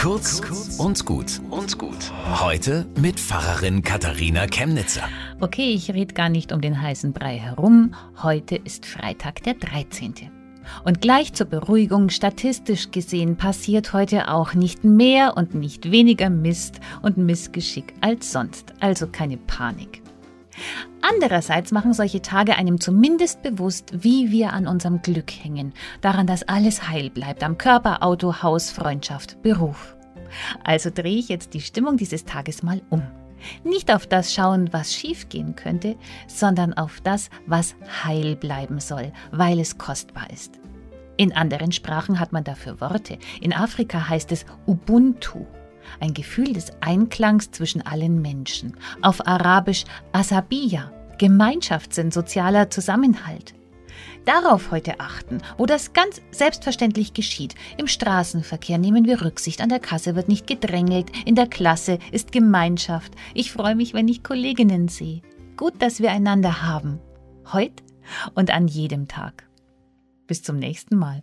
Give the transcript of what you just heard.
Kurz und gut und gut. Heute mit Pfarrerin Katharina Chemnitzer. Okay, ich rede gar nicht um den heißen Brei herum. Heute ist Freitag der 13. Und gleich zur Beruhigung, statistisch gesehen passiert heute auch nicht mehr und nicht weniger Mist und Missgeschick als sonst. Also keine Panik. Andererseits machen solche Tage einem zumindest bewusst, wie wir an unserem Glück hängen, daran, dass alles heil bleibt, am Körper, Auto, Haus, Freundschaft, Beruf. Also drehe ich jetzt die Stimmung dieses Tages mal um. Nicht auf das schauen, was schiefgehen könnte, sondern auf das, was heil bleiben soll, weil es kostbar ist. In anderen Sprachen hat man dafür Worte. In Afrika heißt es Ubuntu ein Gefühl des Einklangs zwischen allen Menschen. Auf Arabisch Asabiya, Gemeinschaftssinn, sozialer Zusammenhalt. Darauf heute achten, wo das ganz selbstverständlich geschieht. Im Straßenverkehr nehmen wir Rücksicht, an der Kasse wird nicht gedrängelt, in der Klasse ist Gemeinschaft. Ich freue mich, wenn ich Kolleginnen sehe. Gut, dass wir einander haben. Heute und an jedem Tag. Bis zum nächsten Mal.